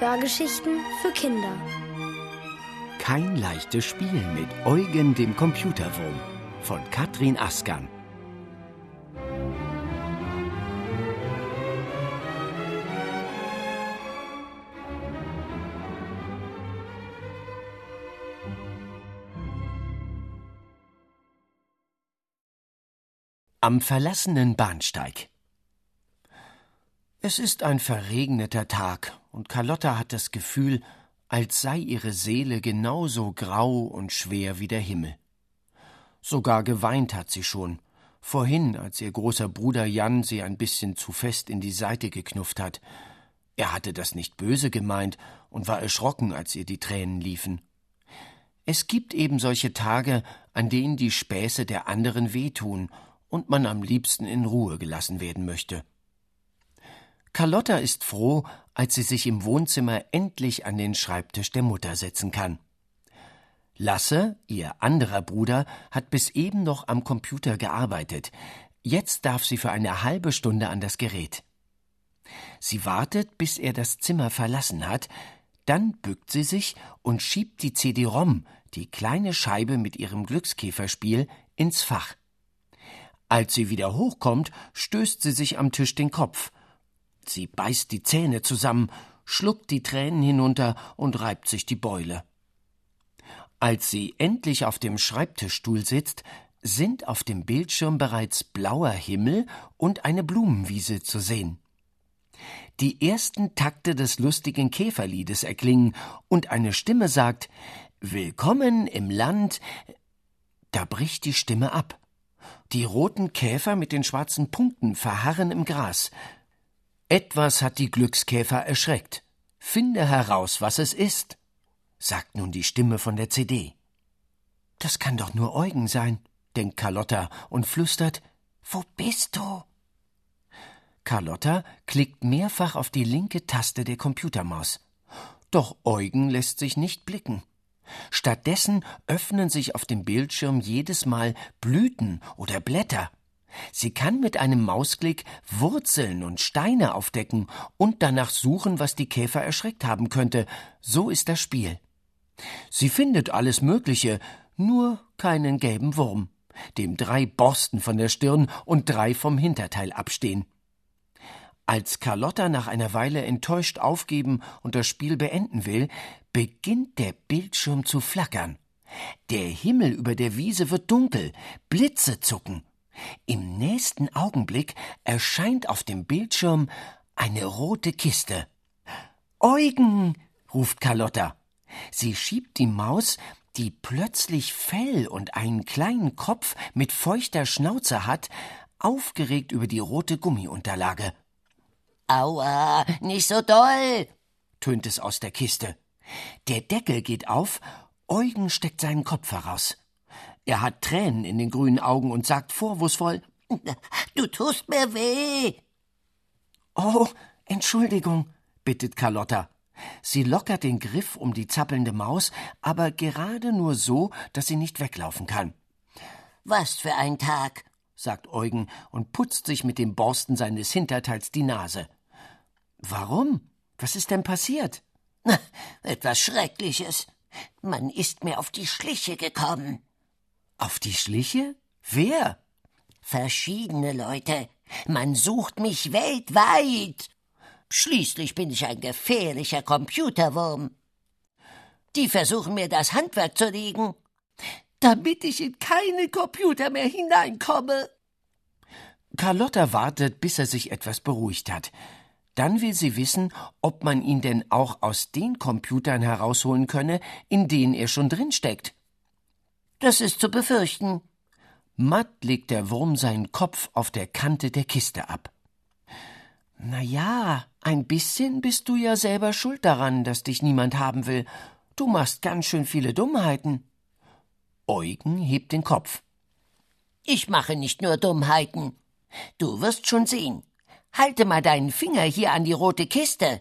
Hörgeschichten für Kinder. Kein leichtes Spiel mit Eugen dem Computerwurm von Katrin Askan. Am verlassenen Bahnsteig. Es ist ein verregneter Tag, und Carlotta hat das Gefühl, als sei ihre Seele genauso grau und schwer wie der Himmel. Sogar geweint hat sie schon, vorhin, als ihr großer Bruder Jan sie ein bisschen zu fest in die Seite geknufft hat. Er hatte das nicht böse gemeint und war erschrocken, als ihr die Tränen liefen. Es gibt eben solche Tage, an denen die Späße der anderen wehtun und man am liebsten in Ruhe gelassen werden möchte. Carlotta ist froh, als sie sich im Wohnzimmer endlich an den Schreibtisch der Mutter setzen kann. Lasse, ihr anderer Bruder, hat bis eben noch am Computer gearbeitet. Jetzt darf sie für eine halbe Stunde an das Gerät. Sie wartet, bis er das Zimmer verlassen hat, dann bückt sie sich und schiebt die CD-ROM, die kleine Scheibe mit ihrem Glückskäferspiel, ins Fach. Als sie wieder hochkommt, stößt sie sich am Tisch den Kopf. Sie beißt die Zähne zusammen, schluckt die Tränen hinunter und reibt sich die Beule. Als sie endlich auf dem Schreibtischstuhl sitzt, sind auf dem Bildschirm bereits blauer Himmel und eine Blumenwiese zu sehen. Die ersten Takte des lustigen Käferliedes erklingen und eine Stimme sagt Willkommen im Land. Da bricht die Stimme ab. Die roten Käfer mit den schwarzen Punkten verharren im Gras. Etwas hat die Glückskäfer erschreckt. Finde heraus, was es ist, sagt nun die Stimme von der CD. Das kann doch nur Eugen sein, denkt Carlotta und flüstert Wo bist du? Carlotta klickt mehrfach auf die linke Taste der Computermaus. Doch Eugen lässt sich nicht blicken. Stattdessen öffnen sich auf dem Bildschirm jedes Mal Blüten oder Blätter. Sie kann mit einem Mausklick Wurzeln und Steine aufdecken und danach suchen, was die Käfer erschreckt haben könnte. So ist das Spiel. Sie findet alles Mögliche, nur keinen gelben Wurm, dem drei Borsten von der Stirn und drei vom Hinterteil abstehen. Als Carlotta nach einer Weile enttäuscht aufgeben und das Spiel beenden will, beginnt der Bildschirm zu flackern. Der Himmel über der Wiese wird dunkel, Blitze zucken. Im nächsten Augenblick erscheint auf dem Bildschirm eine rote Kiste. Eugen, ruft Carlotta. Sie schiebt die Maus, die plötzlich Fell und einen kleinen Kopf mit feuchter Schnauze hat, aufgeregt über die rote Gummiunterlage. Aua, nicht so doll, tönt es aus der Kiste. Der Deckel geht auf, Eugen steckt seinen Kopf heraus. Er hat Tränen in den grünen Augen und sagt vorwurfsvoll Du tust mir weh. Oh, Entschuldigung, bittet Carlotta. Sie lockert den Griff um die zappelnde Maus, aber gerade nur so, dass sie nicht weglaufen kann. Was für ein Tag, sagt Eugen und putzt sich mit dem Borsten seines Hinterteils die Nase. Warum? Was ist denn passiert? Na, etwas Schreckliches. Man ist mir auf die Schliche gekommen. Auf die Schliche? Wer? Verschiedene Leute. Man sucht mich weltweit. Schließlich bin ich ein gefährlicher Computerwurm. Die versuchen mir das Handwerk zu legen, damit ich in keine Computer mehr hineinkomme. Carlotta wartet, bis er sich etwas beruhigt hat. Dann will sie wissen, ob man ihn denn auch aus den Computern herausholen könne, in denen er schon drinsteckt. Das ist zu befürchten. Matt legt der Wurm seinen Kopf auf der Kante der Kiste ab. Na ja, ein bisschen bist du ja selber schuld daran, dass dich niemand haben will. Du machst ganz schön viele Dummheiten. Eugen hebt den Kopf. Ich mache nicht nur Dummheiten. Du wirst schon sehen. Halte mal deinen Finger hier an die rote Kiste.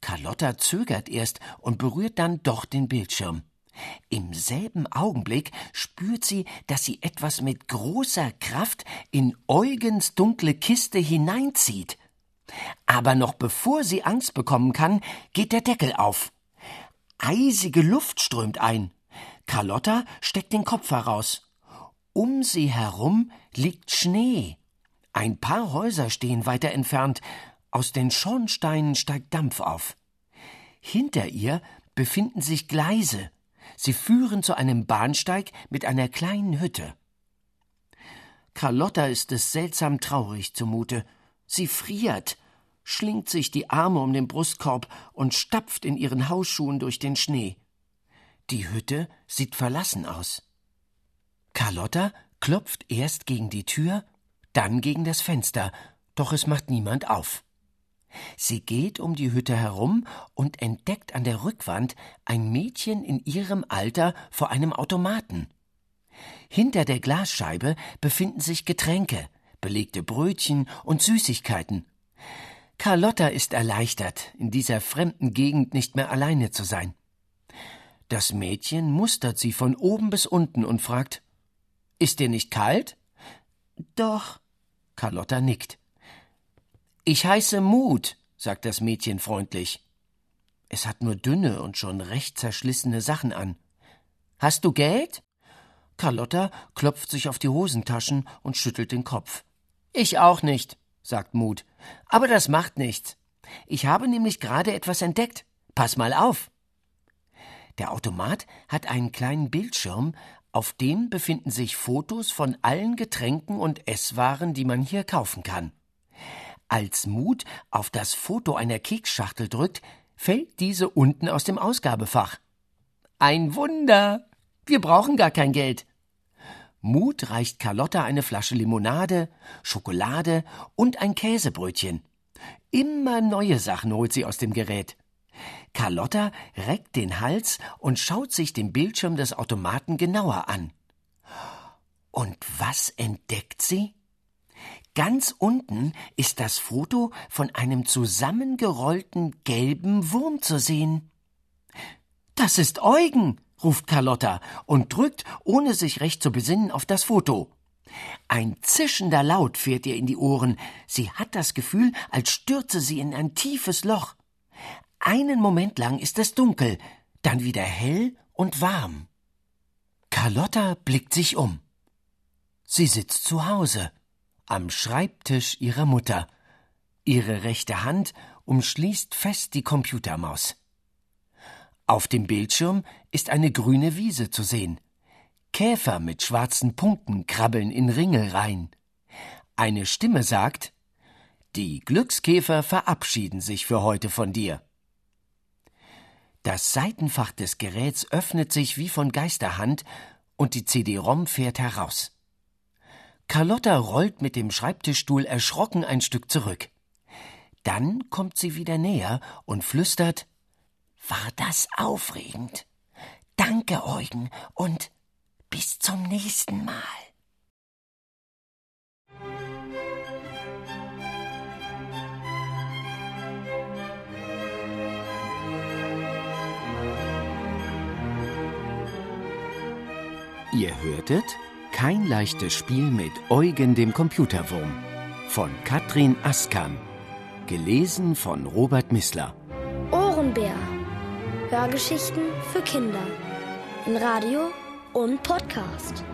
Carlotta zögert erst und berührt dann doch den Bildschirm. Im selben Augenblick spürt sie, dass sie etwas mit großer Kraft in Eugens dunkle Kiste hineinzieht. Aber noch bevor sie Angst bekommen kann, geht der Deckel auf. Eisige Luft strömt ein. Carlotta steckt den Kopf heraus. Um sie herum liegt Schnee. Ein paar Häuser stehen weiter entfernt. Aus den Schornsteinen steigt Dampf auf. Hinter ihr befinden sich Gleise. Sie führen zu einem Bahnsteig mit einer kleinen Hütte. Carlotta ist es seltsam traurig zumute. Sie friert, schlingt sich die Arme um den Brustkorb und stapft in ihren Hausschuhen durch den Schnee. Die Hütte sieht verlassen aus. Carlotta klopft erst gegen die Tür, dann gegen das Fenster, doch es macht niemand auf. Sie geht um die Hütte herum und entdeckt an der Rückwand ein Mädchen in ihrem Alter vor einem Automaten. Hinter der Glasscheibe befinden sich Getränke, belegte Brötchen und Süßigkeiten. Carlotta ist erleichtert, in dieser fremden Gegend nicht mehr alleine zu sein. Das Mädchen mustert sie von oben bis unten und fragt Ist dir nicht kalt? Doch. Carlotta nickt. Ich heiße Mut, sagt das Mädchen freundlich. Es hat nur dünne und schon recht zerschlissene Sachen an. Hast du Geld? Carlotta klopft sich auf die Hosentaschen und schüttelt den Kopf. Ich auch nicht, sagt Mut. Aber das macht nichts. Ich habe nämlich gerade etwas entdeckt. Pass mal auf. Der Automat hat einen kleinen Bildschirm, auf dem befinden sich Fotos von allen Getränken und Esswaren, die man hier kaufen kann. Als Mut auf das Foto einer Keksschachtel drückt, fällt diese unten aus dem Ausgabefach. Ein Wunder! Wir brauchen gar kein Geld. Mut reicht Carlotta eine Flasche Limonade, Schokolade und ein Käsebrötchen. Immer neue Sachen holt sie aus dem Gerät. Carlotta reckt den Hals und schaut sich den Bildschirm des Automaten genauer an. Und was entdeckt sie? Ganz unten ist das Foto von einem zusammengerollten gelben Wurm zu sehen. Das ist Eugen, ruft Carlotta und drückt, ohne sich recht zu besinnen, auf das Foto. Ein zischender Laut fährt ihr in die Ohren. Sie hat das Gefühl, als stürze sie in ein tiefes Loch. Einen Moment lang ist es dunkel, dann wieder hell und warm. Carlotta blickt sich um. Sie sitzt zu Hause, am Schreibtisch ihrer Mutter. Ihre rechte Hand umschließt fest die Computermaus. Auf dem Bildschirm ist eine grüne Wiese zu sehen. Käfer mit schwarzen Punkten krabbeln in Ringe rein. Eine Stimme sagt Die Glückskäfer verabschieden sich für heute von dir. Das Seitenfach des Geräts öffnet sich wie von Geisterhand und die CD-ROM fährt heraus. Carlotta rollt mit dem Schreibtischstuhl erschrocken ein Stück zurück. Dann kommt sie wieder näher und flüstert war das aufregend. Danke, Eugen, und bis zum nächsten Mal. Ihr hörtet kein leichtes Spiel mit Eugen dem Computerwurm von Katrin Askam, gelesen von Robert Missler. Ohrenbär. Hörgeschichten für Kinder in Radio und Podcast.